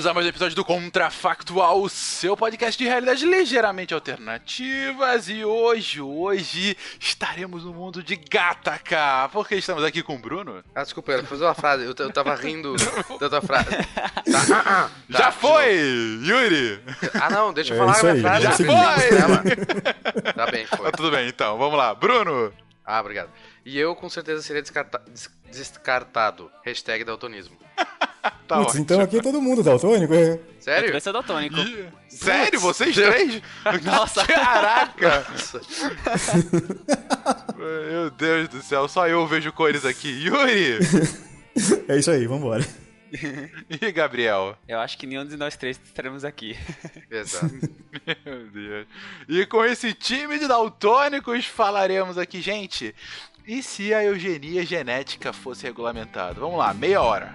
Bem-vindos a mais um episódio do Contrafactual, o seu podcast de realidades ligeiramente alternativas. E hoje, hoje, estaremos no mundo de Gataca. Porque estamos aqui com o Bruno. Ah, desculpa, eu fazer uma frase. Eu, eu tava rindo da tua frase. Tá, ah, ah, Já tá, foi, Yuri! Ah, não, deixa eu É falar isso a aí, minha frase. já foi. fiz. Tá bem, foi. Tá tudo bem, então, vamos lá. Bruno! Ah, obrigado. E eu com certeza seria descarta- des- descartado. Hashtag daltonismo. Tá Putz, ótimo. então aqui é todo mundo daltônico, é? Eu Sério? também sou daltônico. Ih, Sério? Vocês três? Nossa. Caraca! Nossa. Meu Deus do céu, só eu vejo cores aqui. Yuri! É isso aí, vambora. E Gabriel? Eu acho que nenhum de nós três estaremos aqui. Exato. Meu Deus. E com esse time de daltônicos falaremos aqui, gente. E se a eugenia genética fosse regulamentada? Vamos lá, meia hora.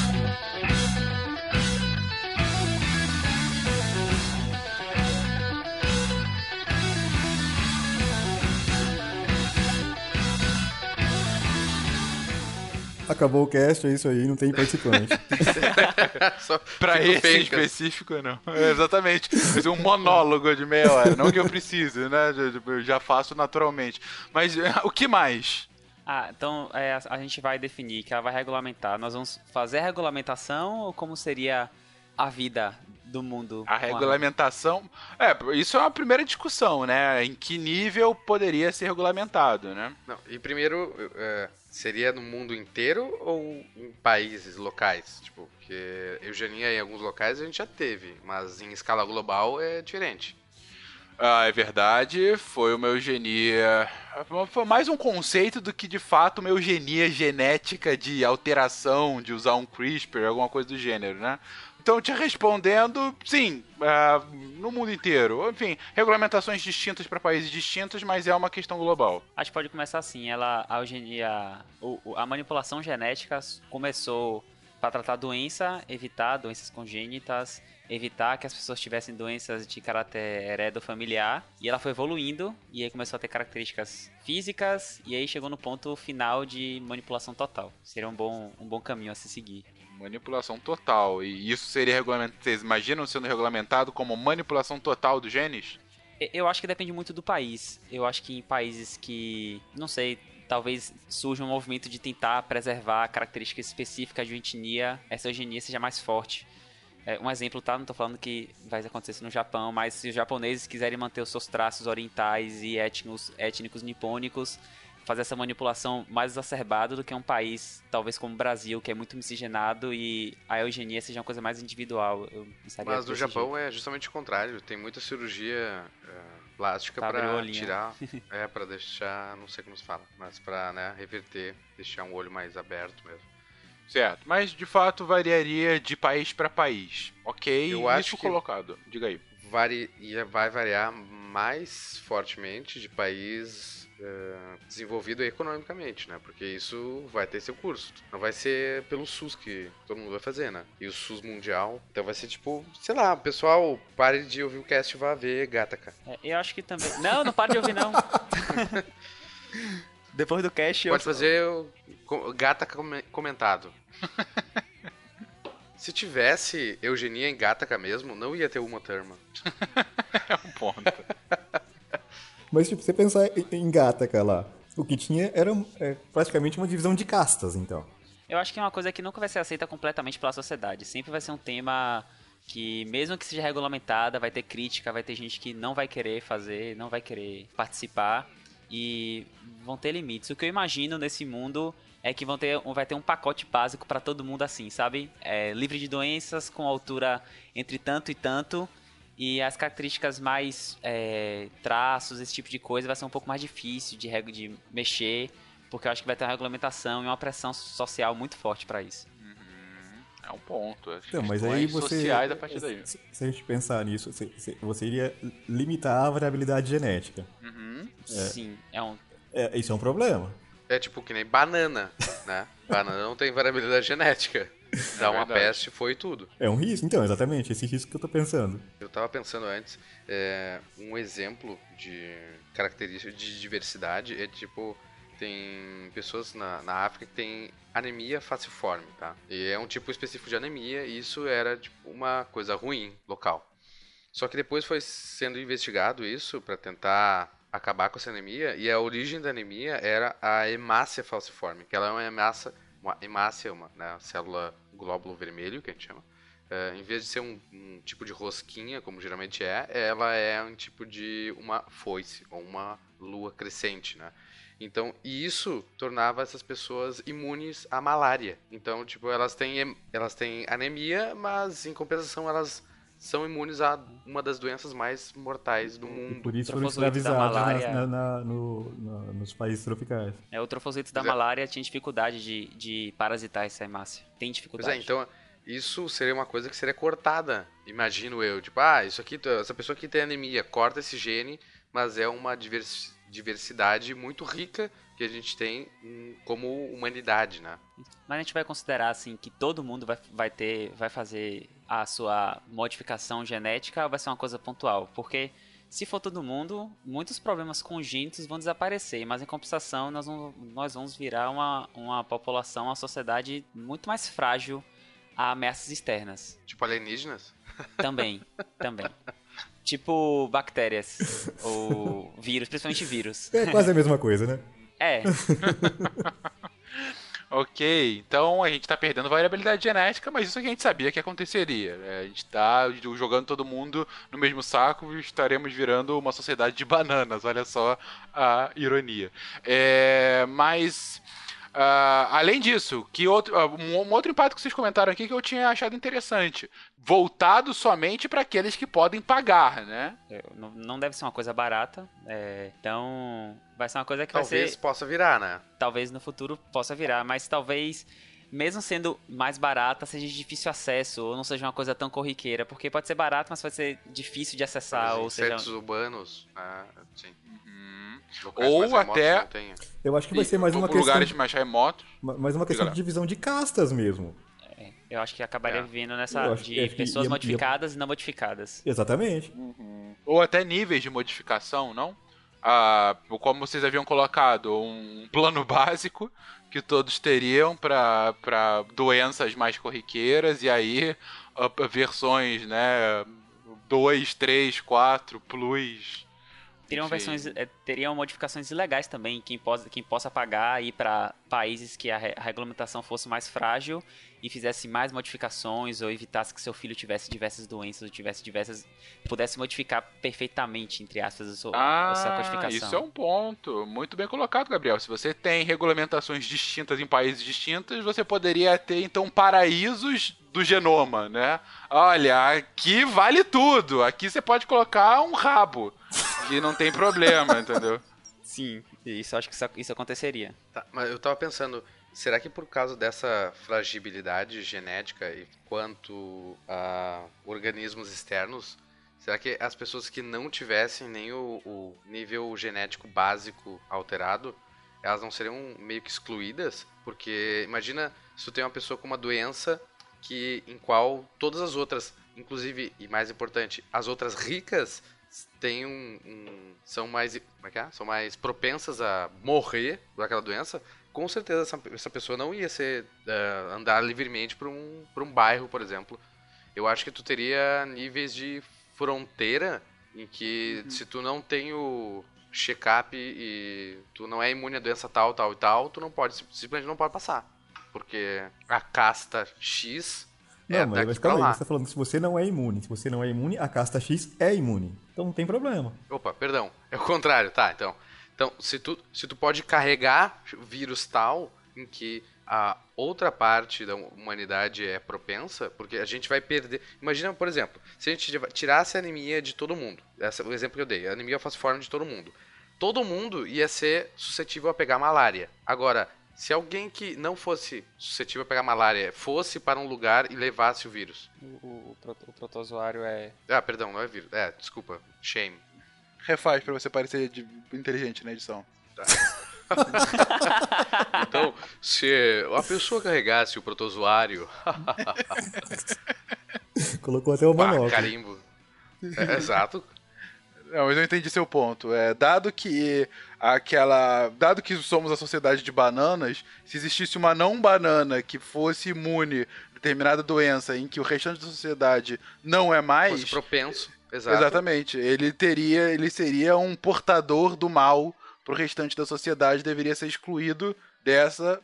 Acabou o cast, é isso aí, não tem participante. Só Pra fico esse em penca. específico, não. É, exatamente. Fazer um monólogo de meia hora. Não que eu precise, né? Já- Eu já faço naturalmente. Mas eh, o que mais? Ah, então é, a, a gente vai definir que ela vai regulamentar. Nós vamos fazer a regulamentação ou como seria a vida do mundo? A regulamentação. É, isso é uma primeira discussão, né? Em que nível poderia ser regulamentado, né? Não, e primeiro, é, seria no mundo inteiro ou em países locais? Tipo, porque eugenia em alguns locais a gente já teve, mas em escala global é diferente. Ah, é verdade. Foi uma eugenia. Foi mais um conceito do que de fato uma eugenia genética de alteração, de usar um CRISPR, alguma coisa do gênero, né? Então, te respondendo, sim, ah, no mundo inteiro. Enfim, regulamentações distintas para países distintos, mas é uma questão global. A gente pode começar assim, ela, a eugenia, a manipulação genética começou para tratar doença, evitar doenças congênitas, evitar que as pessoas tivessem doenças de caráter heredofamiliar, e ela foi evoluindo, e aí começou a ter características físicas, e aí chegou no ponto final de manipulação total. Seria um bom, um bom caminho a se seguir. Manipulação total. E isso seria regulamentado. Vocês imaginam sendo regulamentado como manipulação total dos genes? Eu acho que depende muito do país. Eu acho que em países que, não sei, talvez surja um movimento de tentar preservar características específicas de uma etnia, essa eugenia seja mais forte. É, um exemplo, tá? Não tô falando que vai acontecer isso no Japão, mas se os japoneses quiserem manter os seus traços orientais e étnicos, étnicos nipônicos, fazer essa manipulação mais exacerbada do que um país, talvez como o Brasil, que é muito miscigenado e a eugenia seja uma coisa mais individual. Mas no Japão jeito. é justamente o contrário. Tem muita cirurgia é, plástica pra olhinho. tirar. é, pra deixar. Não sei como se fala. Mas pra né, reverter, deixar um olho mais aberto mesmo. Certo, mas de fato variaria de país pra país. Ok, Eu isso acho que- colocado. Diga aí. Vari... Vai variar mais fortemente de país é, desenvolvido economicamente, né? Porque isso vai ter seu curso. Não vai ser pelo SUS que todo mundo vai fazer, né? E o SUS mundial. Então vai ser tipo, sei lá, pessoal, pare de ouvir o cast e vá ver Gataca. É, eu acho que também. Não, não para de ouvir, não. Depois do cast, eu. Pode fazer o gata comentado. Se tivesse eugenia em Gataca mesmo, não ia ter uma turma. É um ponto. Mas, tipo, você pensar em- Gataca lá, o que tinha era é, praticamente uma divisão de castas, então. Eu acho que é uma coisa que nunca vai ser aceita completamente pela sociedade. Sempre vai ser um tema que, mesmo que seja regulamentada, vai ter crítica, vai ter gente que não vai querer fazer, não vai querer participar e vão ter limites. O que eu imagino nesse mundo é que vão ter, vai ter um pacote básico para todo mundo assim, sabe? É, livre de doenças, com altura entre tanto e tanto. E as características mais é, traços, esse tipo de coisa, vai ser um pouco mais difícil de, de mexer, porque eu acho que vai ter uma regulamentação e uma pressão social muito forte para isso. É um ponto. As Então, mas aí você. sociais a partir daí. Se, se a gente pensar nisso, você, você- você iria limitar a variabilidade genética. Uhum. Sim, é um. É, isso é um problema. É tipo que nem banana, né? Banana não tem variabilidade genética. Dá uma verdade. peste, foi tudo. É um risco? Então, exatamente, esse risco que eu tô pensando. Eu tava pensando antes, é, um exemplo de característica de diversidade é tipo, tem pessoas na, na África que tem anemia falciforme, tá? E é um tipo específico de anemia e isso era tipo uma coisa ruim local. Só que depois foi sendo investigado isso pra tentar acabar com essa anemia e a origem da anemia era a hemácia falciforme, que ela é uma hemácia, uma hemácia, uma né, célula glóbulo vermelho que a gente chama. É, em vez de ser um, um tipo de rosquinha, como geralmente é, ela é um tipo de uma foice, ou uma lua crescente, né? Então, e isso tornava essas pessoas imunes à malária. Então, tipo, elas têm, elas têm anemia, mas em compensação elas são imunes a uma das doenças mais mortais do E mundo. por isso foram escravizados malária. na- na- no- na- nos países tropicais. É, o trofosito da Pois é. malária tinha dificuldade de, de parasitar essa hemácia. Tem Pois dificuldade. é, então isso seria uma coisa que seria cortada, imagino eu. Tipo, ah, isso aqui, essa pessoa aqui tem anemia, corta esse gene, mas é uma divers- diversidade muito rica que a gente tem hum, como humanidade, né? Mas a gente vai considerar assim que todo mundo vai, vai ter, vai fazer a sua modificação genética ou vai ser uma coisa pontual? Porque se for todo mundo, muitos problemas congênitos vão desaparecer, mas em compensação nós vamos, nós vamos virar uma, uma população, uma sociedade muito mais frágil a ameaças externas. Tipo alienígenas. Também, também. Tipo bactérias ou vírus, principalmente vírus. É quase a mesma coisa, né? É, Ok, então a gente tá perdendo variabilidade genética, mas isso que a gente sabia que aconteceria. né? A gente tá jogando todo mundo no mesmo saco e estaremos virando uma sociedade de bananas, olha só a ironia. É, mas, ah, além disso, que outro, ah, um, outro impacto que vocês comentaram aqui que eu tinha achado interessante. Voltado somente para aqueles que podem pagar, né? é, não, não deve ser uma coisa barata. é, então vai ser uma coisa que vai Talvez ser. possa virar, né? talvez no futuro possa virar, mas talvez, mesmo sendo mais barata, seja de difícil acesso, ou não seja uma coisa tão corriqueira, porque pode ser barato, mas pode ser difícil de acessar, ou Os seja... insetos urbanos, né? Sim. Uhum. Ou até-. Eu acho que vai ser mais uma questão, lugares mais remotos. ma- mais uma questão de divisão de castas mesmo. Eu acho que acabaria É. vivendo nessa acho- de que pessoas ia- ia- modificadas e não modificadas. Exatamente. Ou até níveis de modificação, não? Ah, como vocês haviam colocado, um plano básico que todos teriam para doenças mais corriqueiras e aí ah, versões, né, 2, 3, 4, plus Teriam versões, é, teriam modificações ilegais também, quem possa, quem possa pagar ir para países que a, re- a regulamentação fosse mais frágil e fizesse mais modificações ou evitasse que seu filho tivesse diversas doenças ou tivesse diversas pudesse modificar perfeitamente entre aspas a sua, a sua Ah, codificação. isso é um ponto. Muito bem colocado, Gabriel. Se você tem regulamentações distintas em países distintos, você poderia ter, então, paraísos do genoma, né? Olha, aqui vale tudo. Aqui você pode colocar um rabo. E não tem problema, entendeu? Sim, isso acho que isso, isso aconteceria. Tá, mas eu tava pensando, será que por causa dessa fragilidade genética e quanto a organismos externos, será que as pessoas que não tivessem nem o, o nível genético básico alterado, elas não seriam meio que excluídas? Porque imagina se tu tem uma pessoa com uma doença que em qual todas as outras, inclusive e mais importante, as outras ricas têm um, um- são mais como é que é? são mais propensas a morrer daquela doença. Com certeza essa, essa pessoa não ia ser eh, andar livremente por um por um bairro, por exemplo. Eu acho que tu teria níveis de fronteira em que se tu não tem o check-up e tu não é imune à doença tal, tal e tal, tu não pode simplesmente não pode passar. Porque a casta X é mas, daqui mas pra calma aí, lá. você tá falando que se você não é imune. Se você não é imune, a casta X é imune. Então não tem problema. Opa, perdão. É o contrário, tá, então. Então, se tu, se tu pode carregar vírus tal em que a outra parte da humanidade é propensa, porque a gente vai perder. Imagina, por exemplo, se a gente tirasse a anemia de todo mundo. Esse é o exemplo que eu dei. A anemia falciforme de todo mundo. Todo mundo ia ser suscetível a pegar malária. Agora, se alguém que não fosse suscetível a pegar malária fosse para um lugar e levasse o vírus. O, o, o proto- o protozoário é Ah, perdão, não é vírus. É, desculpa. Shame. Refaz pra você parecer de- inteligente na edição. Então, se a pessoa carregasse o protozoário. Colocou até o Pá, manobra. carimbo. É, exato. Não, mas eu entendi seu ponto. É, dado que aquela. Dado que somos a sociedade de bananas, se existisse uma não banana que fosse imune a determinada doença em que o restante da sociedade não é mais. Fosse propenso. Exato. Exatamente. Ele teria. Ele seria um portador do mal pro restante da sociedade, deveria ser excluído dessa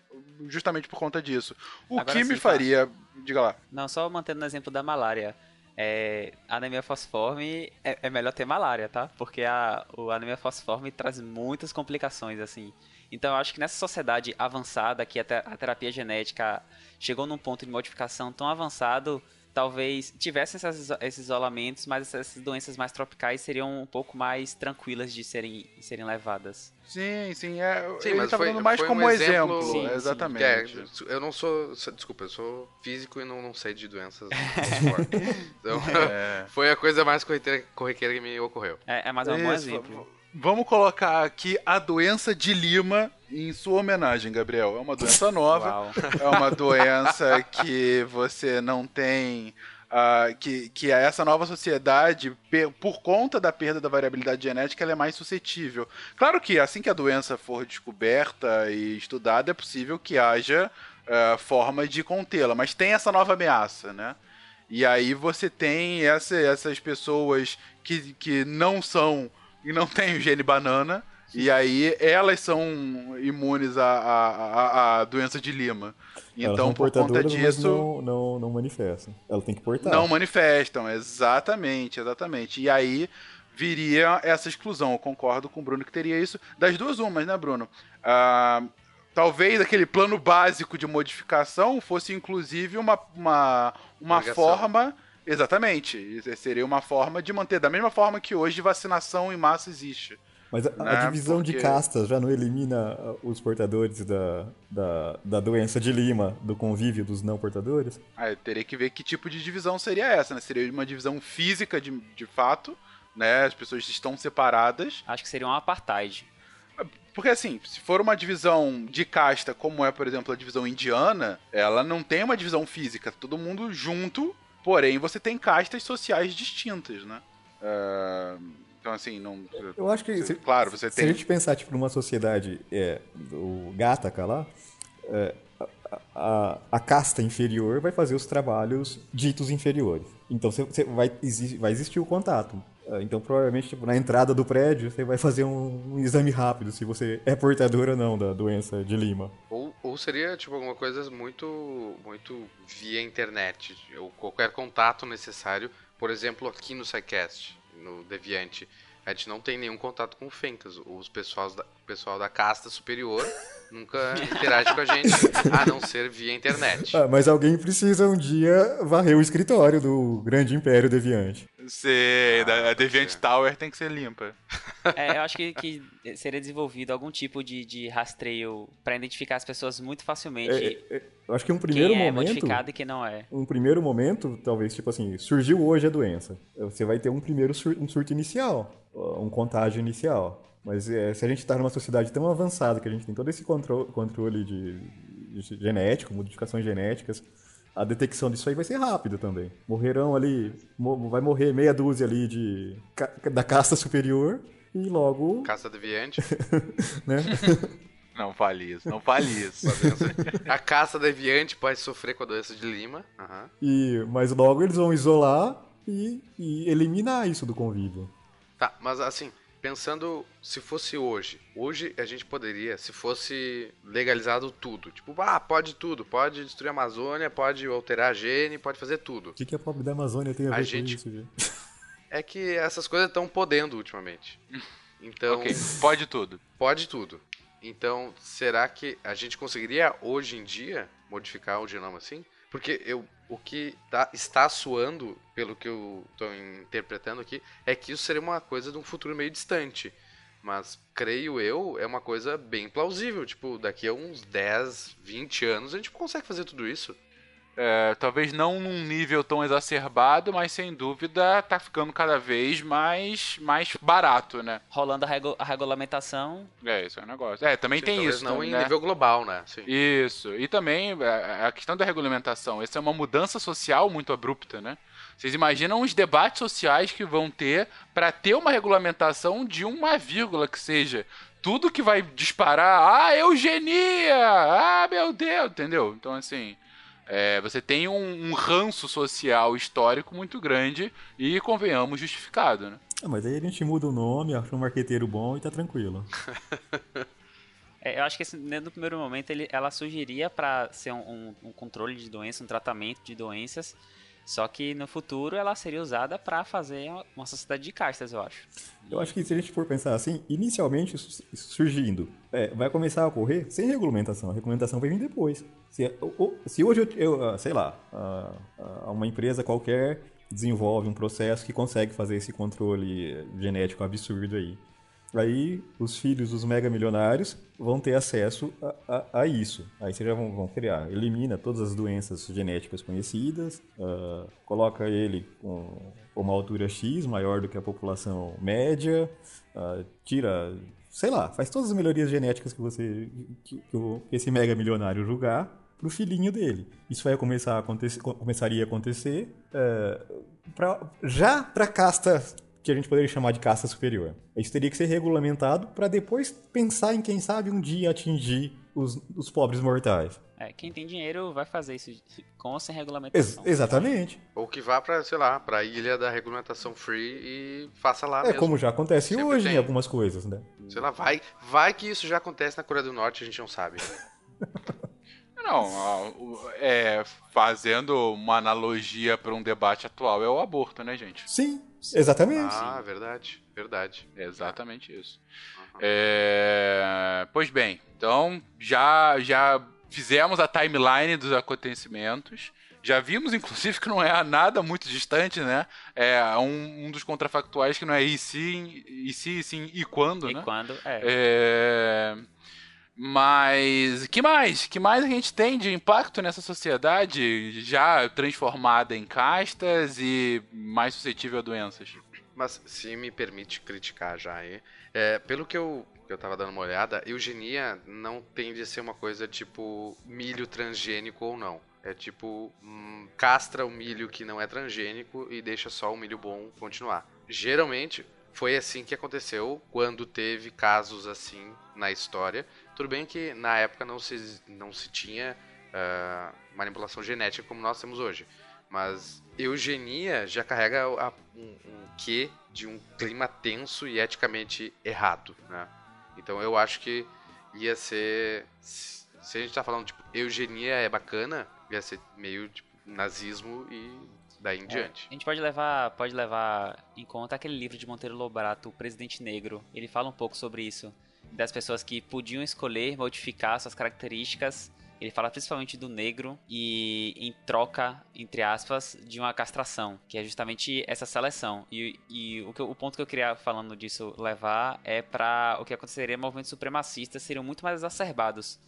justamente por conta disso. O Agora que sim, me faria. Diga lá. Não, só mantendo no exemplo da malária. É, anemia falciforme é, é melhor ter malária, tá? Porque a, o anemia falciforme traz muitas complicações, assim. Então eu acho que nessa sociedade avançada, que a, a terapia genética chegou num ponto de modificação tão avançado, talvez tivessem essas esses isolamentos, mas essas doenças mais tropicais seriam um pouco mais tranquilas de serem, serem levadas. Sim, sim. É, Sim, ele tá foi- falando mais foi um como exemplo- exemplo. Sim, sim. exatamente. É, eu não sou. Desculpa, eu sou físico e não, não sei de doenças. fortes. então, É. foi a coisa mais corriqueira, corriqueira que me ocorreu. É, é mais um bom Isso, exemplo. Vamos colocar aqui a doença de Lima em sua homenagem, Gabriel. É uma doença nova. Uau. É uma doença que você não tem. ah, que, que essa nova sociedade, por conta da perda da variabilidade genética, ela é mais suscetível. Claro que assim que a doença for descoberta e estudada, é possível que haja ah, forma de contê-la, mas tem essa nova ameaça, né? E aí você tem essa- essas pessoas que, que não são e não têm o gene banana, e aí elas são imunes à, à, à- à doença de Lima. Então, por conta disso, não, não, não manifestam. Ela tem que portar. não manifestam, exatamente, exatamente. E aí viria essa exclusão. Eu concordo com o Bruno que teria isso. Das duas umas, né, Bruno? Ah, talvez aquele plano básico de modificação fosse inclusive uma, uma, uma Obrigação. forma. Exatamente. Seria uma forma de manter, da mesma forma que hoje vacinação em massa existe. Mas a, a né, divisão de porque- castas já não elimina ah, os portadores da, da, da doença de Lima, do convívio dos não portadores? Ah, eu teria que ver que tipo de divisão seria essa, né? Seria uma divisão física de, de fato, né? As pessoas estão separadas. Acho que seria um apartheid. Porque assim, se for uma divisão de casta, como é, por exemplo, a divisão indiana, ela não tem uma divisão física, todo mundo junto, porém você tem castas sociais distintas, né? Ah, então assim, não. Eu acho que. Você- se- claro, você Se tem. a gente pensar, tipo, numa sociedade é, do Gataca lá, é, a, a, a casta inferior vai fazer os trabalhos ditos inferiores. Então você, você vai, exi- vai existir o contato. Ah, Então, provavelmente, tipo, na entrada do prédio, você vai fazer um, um exame rápido se você é portador ou não da doença de Lima. Ou, ou seria, tipo, alguma coisa muito, muito via internet, ou qualquer contato necessário. Por exemplo, aqui no SciCast, no Deviante, a gente não tem nenhum contato com o Fencas. Os pessoal da, o pessoal da casta superior nunca interage com a gente, a não ser via internet. Ah, mas alguém precisa um dia varrer o escritório do grande império deviante. Sei, da- a Deviant ser. Tower tem que ser limpa. É, eu acho que, que seria desenvolvido algum tipo de, de rastreio pra identificar as pessoas muito facilmente. É, é, eu acho que um primeiro quem é momento. modificado e quem não é. Um primeiro momento, talvez, tipo assim, surgiu hoje a doença. Você vai ter um primeiro sur- um surto inicial, um contágio inicial. Mas é, se a gente está numa sociedade tão avançada que a gente tem todo esse contro- controle de, de genético, modificações genéticas, a detecção disso aí vai ser rápida também. Morrerão ali, mo- vai morrer meia dúzia ali de, ca- da casta superior e logo, Casta Deviante. né? Não fale isso, não fale isso. A caça deviante pode sofrer com a doença de Lima. Aham. e, mas logo eles vão isolar e, e eliminar isso do convívio. Tá, mas assim, pensando se fosse hoje, hoje a gente poderia, se fosse legalizado tudo, tipo, ah, pode tudo, pode destruir a Amazônia, pode alterar a gene, pode fazer tudo. O que, que a pobre da Amazônia tem a ver A com gente- isso, gente? É que essas coisas estão podendo ultimamente. Então, ok, pode tudo. pode tudo. Então, será que a gente conseguiria hoje em dia modificar o genoma assim? Porque eu, o que tá, está soando, pelo que eu estou interpretando aqui, é que isso seria uma coisa de um futuro meio distante. Mas, creio eu, é uma coisa bem plausível. Tipo, daqui a uns 10, 20 anos a gente consegue fazer tudo isso. É, talvez não num nível tão exacerbado, mas sem dúvida tá ficando cada vez mais, mais barato, né? Rolando a, regu- a regulamentação. É, isso é um negócio. É, também Sim, tem isso. não também, em né? nível global, né? Sim. Isso. E também é, a questão da regulamentação. Essa é uma mudança social muito abrupta, né? Vocês imaginam os debates sociais que vão ter para ter uma regulamentação de uma vírgula que seja. Tudo que vai disparar, ah, eugenia! Ah, meu Deus! Entendeu? Então, assim, é, você tem um, um ranço social histórico muito grande e, convenhamos, justificado, né? Ah, mas aí a gente muda o nome, acha um marqueteiro bom e tá tranquilo. É, eu acho que esse, né, no primeiro momento ele, ela surgiria para ser um, um- um controle de doenças, um tratamento de doenças. Só que no futuro ela seria usada para fazer uma- sociedade de castas, eu acho. Eu acho que se a gente for pensar assim, inicialmente surgindo, é, vai começar a ocorrer sem regulamentação. A regulamentação vai vir depois. Se, o- o- se hoje eu, eu, ah, sei lá, ah, ah, uma empresa qualquer desenvolve um processo que consegue fazer esse controle genético absurdo aí. Aí os filhos dos mega milionários vão ter acesso a, a- a isso. Aí vocês já vão, vão criar, elimina todas as doenças genéticas conhecidas, ah, coloca ele com uma altura X maior do que a população média, ah, tira, sei lá, faz todas as melhorias genéticas que você que, que esse mega milionário julgar pro filhinho dele. Isso vai começar a acontecer, co- começaria a acontecer eh, pra, já casta que a gente poderia chamar de casta superior. Isso teria que ser regulamentado para depois pensar em quem sabe um dia atingir os, os pobres mortais. É, quem tem dinheiro vai fazer isso com ou sem Ex- regulamentação. exatamente. Ou que vá pra, sei lá, pra ilha da regulamentação free e faça lá É mesmo. como já acontece Sempre hoje tem. em algumas coisas, né? Sei lá, vai, vai que isso já acontece na Coreia do Norte, a gente não sabe. Não, a- é, fazendo uma analogia para um debate atual, é o aborto, né, gente? Sim, exatamente. Ah, verdade, verdade. É exatamente isso. É, Pois bem, então já, já fizemos a timeline dos acontecimentos. Já vimos, inclusive, que não é nada muito distante, né? É um, um dos contrafactuais que não é e sim, e sim, e sim, e quando, E né? quando. É. É, Mas que mais? Que mais a gente tem de impacto nessa sociedade já transformada em castas e mais suscetível a doenças? Mas se me permite criticar já aí, é, pelo que eu, eu tava dando uma olhada, eugenia não tende a ser uma coisa tipo milho transgênico ou não. É tipo, hum, castra o milho que não é transgênico e deixa só o milho bom continuar. Geralmente foi assim que aconteceu quando teve casos assim na história. Tudo bem que na época não se, não se tinha ah, manipulação genética como nós temos hoje. Mas eugenia já carrega a- um, um quê de um clima tenso e eticamente errado, né? Então eu acho que ia ser. Se a gente tá falando, tipo, eugenia é bacana, ia ser meio tipo, nazismo e daí em diante. A gente pode levar, pode levar em conta aquele livro de Monteiro Lobato, O Presidente Negro. Ele fala um pouco sobre isso. Das pessoas que podiam escolher modificar suas características. Ele fala principalmente do negro e em troca, entre aspas, de uma castração, que é justamente essa seleção. E, e o, que o ponto que eu queria falando disso levar é para o que aconteceria movimentos supremacistas seriam muito mais exacerbados.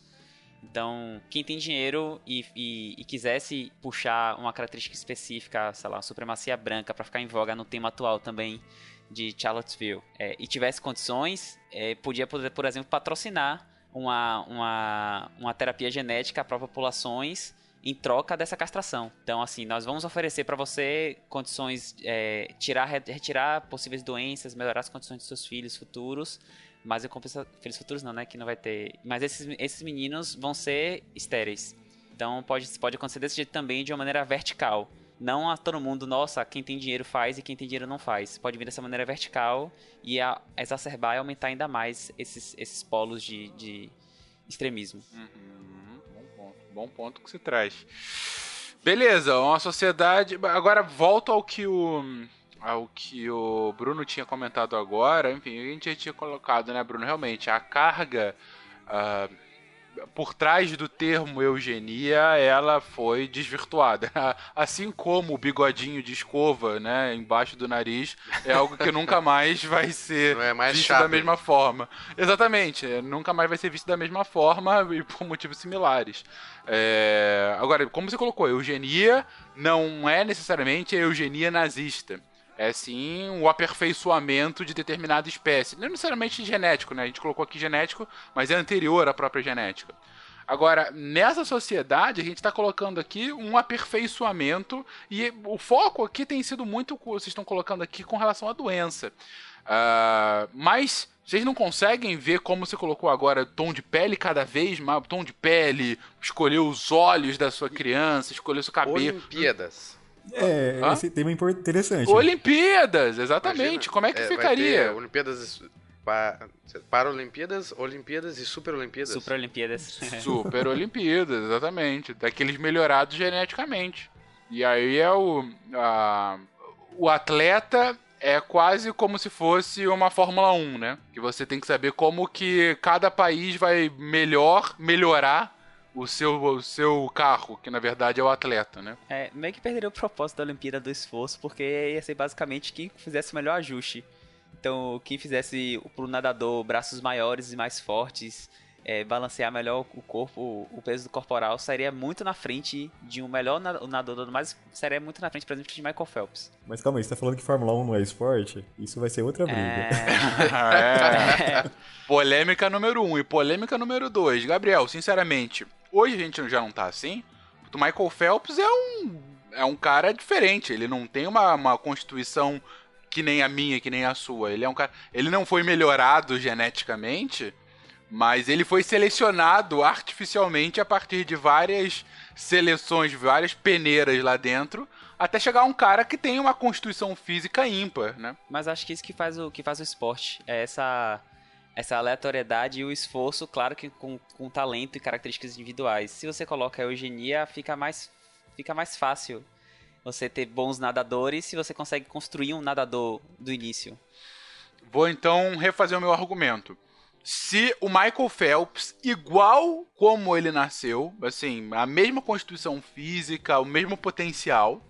Então, quem tem dinheiro e, e- e quisesse puxar uma característica específica, sei lá, supremacia branca, pra ficar em voga no tema atual também de Charlottesville, é, e tivesse condições, é, podia, por, exemplo, patrocinar uma, uma, uma terapia genética para populações em troca dessa castração. Então, assim, nós vamos oferecer para você condições, é, tirar, retirar possíveis doenças, melhorar as condições dos seus filhos futuros, mas em compensa... Filhos futuros não, né? Que não vai ter. Mas esses, esses meninos vão ser estéreis. Então pode, pode acontecer desse jeito também de uma maneira vertical. Não a todo mundo, nossa, quem tem dinheiro faz e quem tem dinheiro não faz. Pode vir dessa maneira vertical e a, exacerbar e aumentar ainda mais esses, esses polos de, de extremismo. Uhum, bom ponto. Bom ponto que se traz. Beleza, uma sociedade. Agora volto ao que o. Ao que o Bruno tinha comentado agora. Enfim, a gente já tinha colocado, né, Bruno? Realmente, a carga. ah, por trás do termo eugenia, ela foi desvirtuada. Assim como o bigodinho de escova, né, embaixo do nariz, é algo que nunca mais vai ser é mais visto chato. da mesma forma. Exatamente, é, nunca mais vai ser visto da mesma forma e por motivos similares. É, Agora, como você colocou, eugenia não é necessariamente a eugenia nazista. É sim o aperfeiçoamento de determinada espécie. Não necessariamente genético, né? A gente colocou aqui genético, mas é anterior à própria genética. Agora, nessa sociedade, a gente está colocando aqui um aperfeiçoamento e o foco aqui tem sido muito, o que vocês estão colocando aqui, com relação à doença. Ah, mas vocês não conseguem ver como você colocou agora tom de pele cada vez mais, tom de pele, escolher os olhos da sua criança, escolher o seu cabelo. Olimpíadas. É, Hã? esse tema é interessante. Olimpíadas, exatamente. Imagina, como é que vai ter ficaria? Olimpíadas. Pa, Paralimpíadas, Olimpíadas e Superolimpíadas. Super Olimpíadas. Super Olimpíadas, exatamente. Daqueles melhorados geneticamente. E aí é o. a- o atleta é quase como se fosse uma Fórmula 1, né? Que você tem que saber como que cada país vai melhor melhorar o seu, o seu carro, que na verdade é o atleta, né? É, meio que perderia o propósito da Olimpíada do esforço, porque ia ser basicamente quem fizesse o melhor ajuste. Então, quem fizesse pro nadador braços maiores e mais fortes, é, balancear melhor o corpo, o peso do corporal, sairia muito na frente de um melhor nadador, mas sairia muito na frente, por exemplo, de Michael Phelps. Mas calma aí, você tá falando que Fórmula 1 não é esporte? Isso vai ser outra briga. É, É. polêmica número um e polêmica número dois. Gabriel, sinceramente, hoje a gente já não tá assim. O Michael Phelps é um, é um cara diferente. Ele não tem uma, uma constituição que nem a minha, que nem a sua. Ele é um cara. Ele não foi melhorado geneticamente, mas ele foi selecionado artificialmente a partir de várias seleções, várias peneiras lá dentro, até chegar um cara que tem uma constituição física ímpar, né? Mas acho que isso que faz o, que faz o esporte. É essa, essa aleatoriedade e o esforço, claro que com, com talento e características individuais. Se você coloca a eugenia, fica mais, fica mais fácil você ter bons nadadores se você consegue construir um nadador do início. Vou então refazer o meu argumento. Se o Michael Phelps, igual como ele nasceu, assim, a mesma constituição física, o mesmo potencial,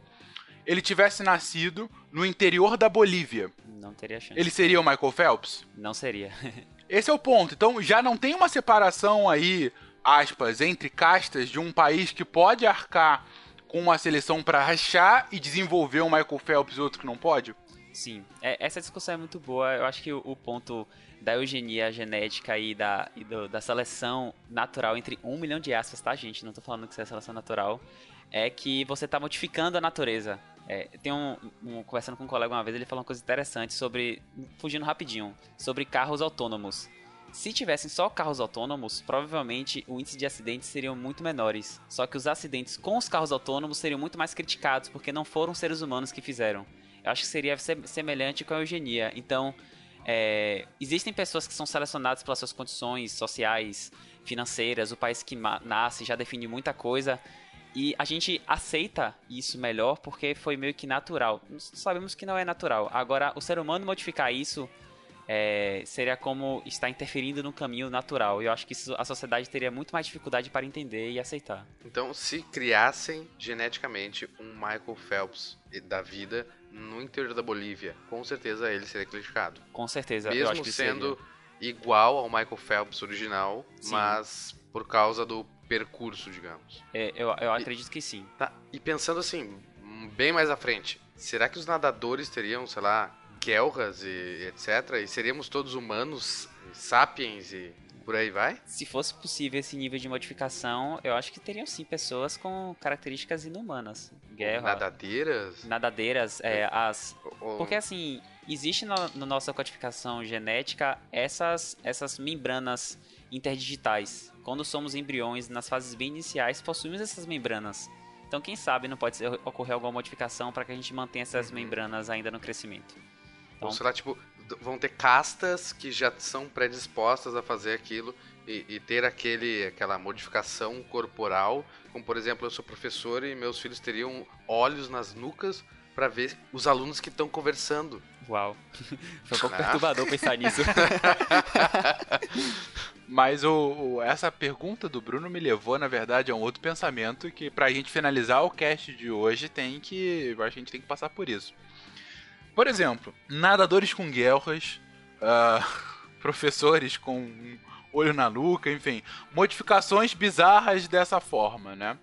ele tivesse nascido no interior da Bolívia, Não teria chance. ele seria o Michael Phelps? Não seria. Esse é o ponto. Então já não tem uma separação aí, aspas, entre castas de um país que pode arcar com uma seleção para rachar e desenvolver um Michael Phelps e outro que não pode? Sim, é, essa discussão é muito boa. Eu acho que o, o ponto da eugenia genética e da, e do- da seleção natural, entre um milhão de aspas, tá, gente? Não tô falando que isso é seleção natural. É que você tá modificando a natureza. É, tem um, um- Conversando com um colega uma vez, ele falou uma coisa interessante sobre. Fugindo rapidinho. Sobre carros autônomos. Se tivessem só carros autônomos, provavelmente o índice de acidentes seriam muito menores. Só que os acidentes com os carros autônomos seriam muito mais criticados, porque não foram seres humanos que fizeram. Eu acho que seria semelhante com a eugenia. Então, é, existem pessoas que são selecionadas pelas suas condições sociais, financeiras, o país que nasce já define muita coisa. E a gente aceita isso melhor porque foi meio que natural. Sabemos que não é natural. Agora, o ser humano modificar isso é, seria como estar interferindo no caminho natural. E eu acho que isso, a sociedade teria muito mais dificuldade para entender e aceitar. Então, se criassem geneticamente um Michael Phelps da vida no interior da Bolívia, com certeza ele seria classificado. Com certeza. Mesmo sendo seria. igual ao Michael Phelps original, sim. mas por causa do percurso, digamos. É, eu, eu acredito e, que sim. Tá, e pensando assim, bem mais à frente, será que os nadadores teriam, sei lá, guelras e etc? E seríamos todos humanos, sapiens e por aí vai? Se fosse possível esse nível de modificação, eu acho que teriam sim pessoas com características inumanas. Guerra, nadadeiras? Nadadeiras, é, as... Porque assim, existe na no, no nossa codificação genética essas, essas membranas interdigitais. Quando somos embriões, nas fases bem iniciais, possuímos essas membranas. Então, quem sabe não pode ocorrer alguma modificação para que a gente mantenha essas uhum. membranas ainda no crescimento. Então, Ou será, tipo, vão ter castas que já são predispostas a fazer aquilo e, e, ter aquele, aquela modificação corporal. Como, por exemplo, eu sou professor e meus filhos teriam olhos nas nucas para ver os alunos que estão conversando. Uau. Foi um pouco ah. perturbador pensar nisso. Mas o, o, essa pergunta do Bruno me levou, na verdade, a um outro pensamento que, pra gente finalizar o cast de hoje, tem que. a gente tem que passar por isso. Por exemplo, nadadores com guerras, uh, professores com olho na nuca, enfim, modificações bizarras dessa forma, né?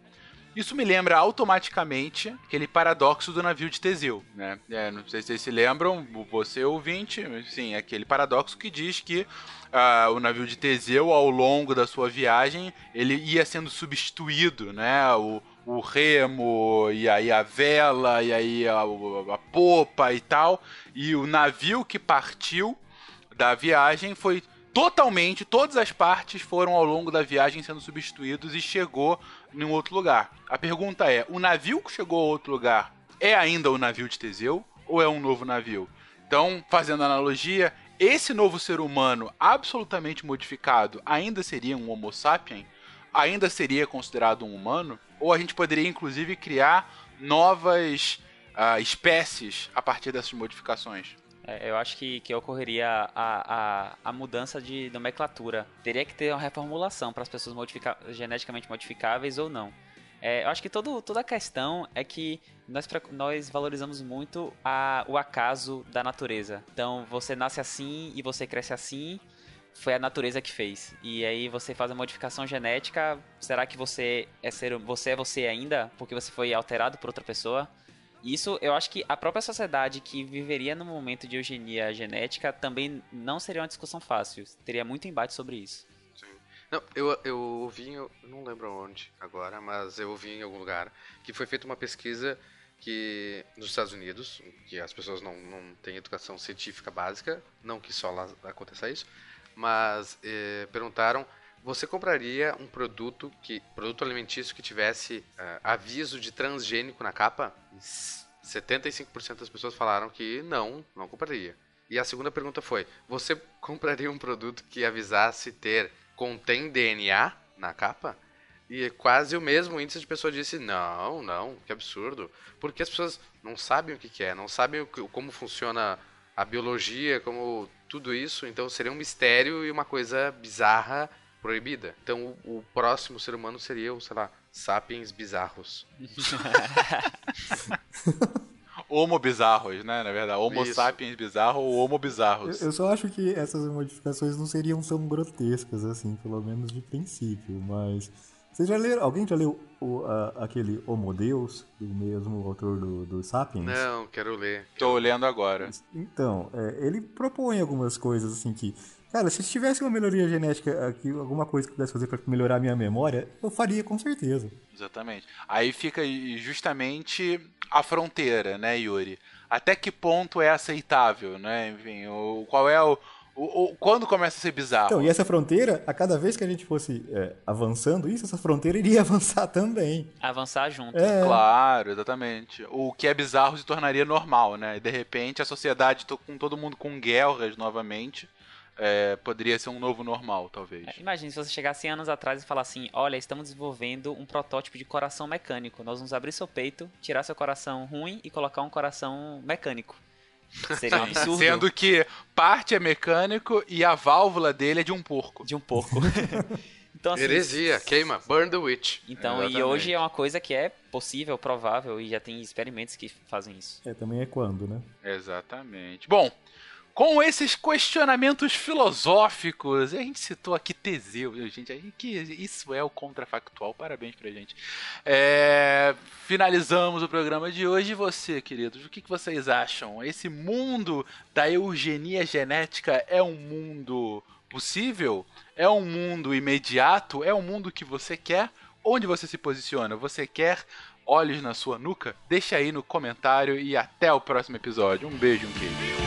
Isso me lembra automaticamente aquele paradoxo do navio de Teseu, né? É, não sei se vocês se lembram, você ouvinte, sim, aquele paradoxo que diz que uh, o navio de Teseu, ao longo da sua viagem, ele ia sendo substituído, né? O, o remo, e aí a vela, e aí a, a popa e tal. E o navio que partiu da viagem foi totalmente, todas as partes foram ao longo da viagem sendo substituídos e chegou em um outro lugar. A pergunta é: o navio que chegou a outro lugar é ainda o navio de Teseu ou é um novo navio? Então, fazendo analogia, esse novo ser humano absolutamente modificado ainda seria um Homo sapiens? Ainda seria considerado um humano? Ou a gente poderia inclusive criar novas uh, espécies a partir dessas modificações? É, eu acho que, que ocorreria a, a, a, mudança de nomenclatura. Teria que ter uma reformulação para as pessoas modifica geneticamente modificáveis ou não. É, eu acho que todo, toda a questão é que nós, nós valorizamos muito a, o acaso da natureza. Então, você nasce assim e você cresce assim, foi a natureza que fez. E aí você faz a modificação genética, será que você é ser você é você ainda porque você foi alterado por outra pessoa? Isso eu acho que a própria sociedade que viveria no momento de eugenia genética também não seria uma discussão fácil. Teria muito embate sobre isso. Não, eu, eu ouvi, eu não lembro onde agora, mas eu ouvi em algum lugar que foi feita uma pesquisa que nos Estados Unidos, que as pessoas não, não têm educação científica básica, não que só lá aconteça isso, mas eh, perguntaram você compraria um produto que produto alimentício que tivesse uh, aviso de transgênico na capa? 75% das pessoas falaram que não, não compraria. E a segunda pergunta foi: você compraria um produto que avisasse ter contém DNA na capa? E quase o mesmo índice de pessoa disse: não, não, que absurdo. Porque as pessoas não sabem o que, é, não sabem que, como funciona a biologia, como tudo isso, então seria um mistério e uma coisa bizarra proibida. Então o, o próximo ser humano seria o, sei lá, sapiens bizarros. Homo bizarros, né? Na verdade, Homo Isso. sapiens bizarro ou Homo bizarros. Eu, eu, só acho que essas modificações não seriam tão grotescas assim, pelo menos de princípio, mas vocês já leram? Alguém já leu o, a, aquele Homo Deus, do mesmo autor do, do Sapiens? Não, quero ler. Tô lendo agora. Então, é, ele propõe algumas coisas assim que. Cara, se tivesse uma melhoria genética aqui, alguma coisa que pudesse fazer para melhorar a minha memória, eu faria com certeza. Exatamente. Aí fica justamente a fronteira, né, Yuri? Até que ponto é aceitável, né? Enfim, o, qual é o, O, o- quando começa a ser bizarro? Então, e essa fronteira, a cada vez que a gente fosse é, avançando isso, essa fronteira iria avançar também. Avançar junto. É. Claro, exatamente. O que é bizarro se tornaria normal, né? E de repente a sociedade com todo mundo com guerras novamente é, poderia ser um novo normal, talvez. É, Imagine se você chegar 100 anos atrás e falar assim: olha, estamos desenvolvendo um protótipo de coração mecânico. Nós vamos abrir seu peito, tirar seu coração ruim e colocar um coração mecânico. Seria um absurdo. Sendo que parte é mecânico e a válvula dele é de um porco. De um porco. então, assim, Heresia, queima, burn the witch. Então, e Exatamente. hoje é uma coisa que é possível, provável, e já tem experimentos que fazem isso. É, também é quando, né? Exatamente. Bom, com esses questionamentos filosóficos, a gente citou aqui Teseu, gente? Que isso é o contrafactual, parabéns pra gente. É, finalizamos o programa de hoje. E você, queridos, o que, que vocês acham? Esse mundo da eugenia genética é um mundo possível? É um mundo imediato? É um mundo que você quer? Onde você se posiciona? Você quer olhos na sua nuca? Deixa aí no comentário e até o próximo episódio. Um beijo, um queijo.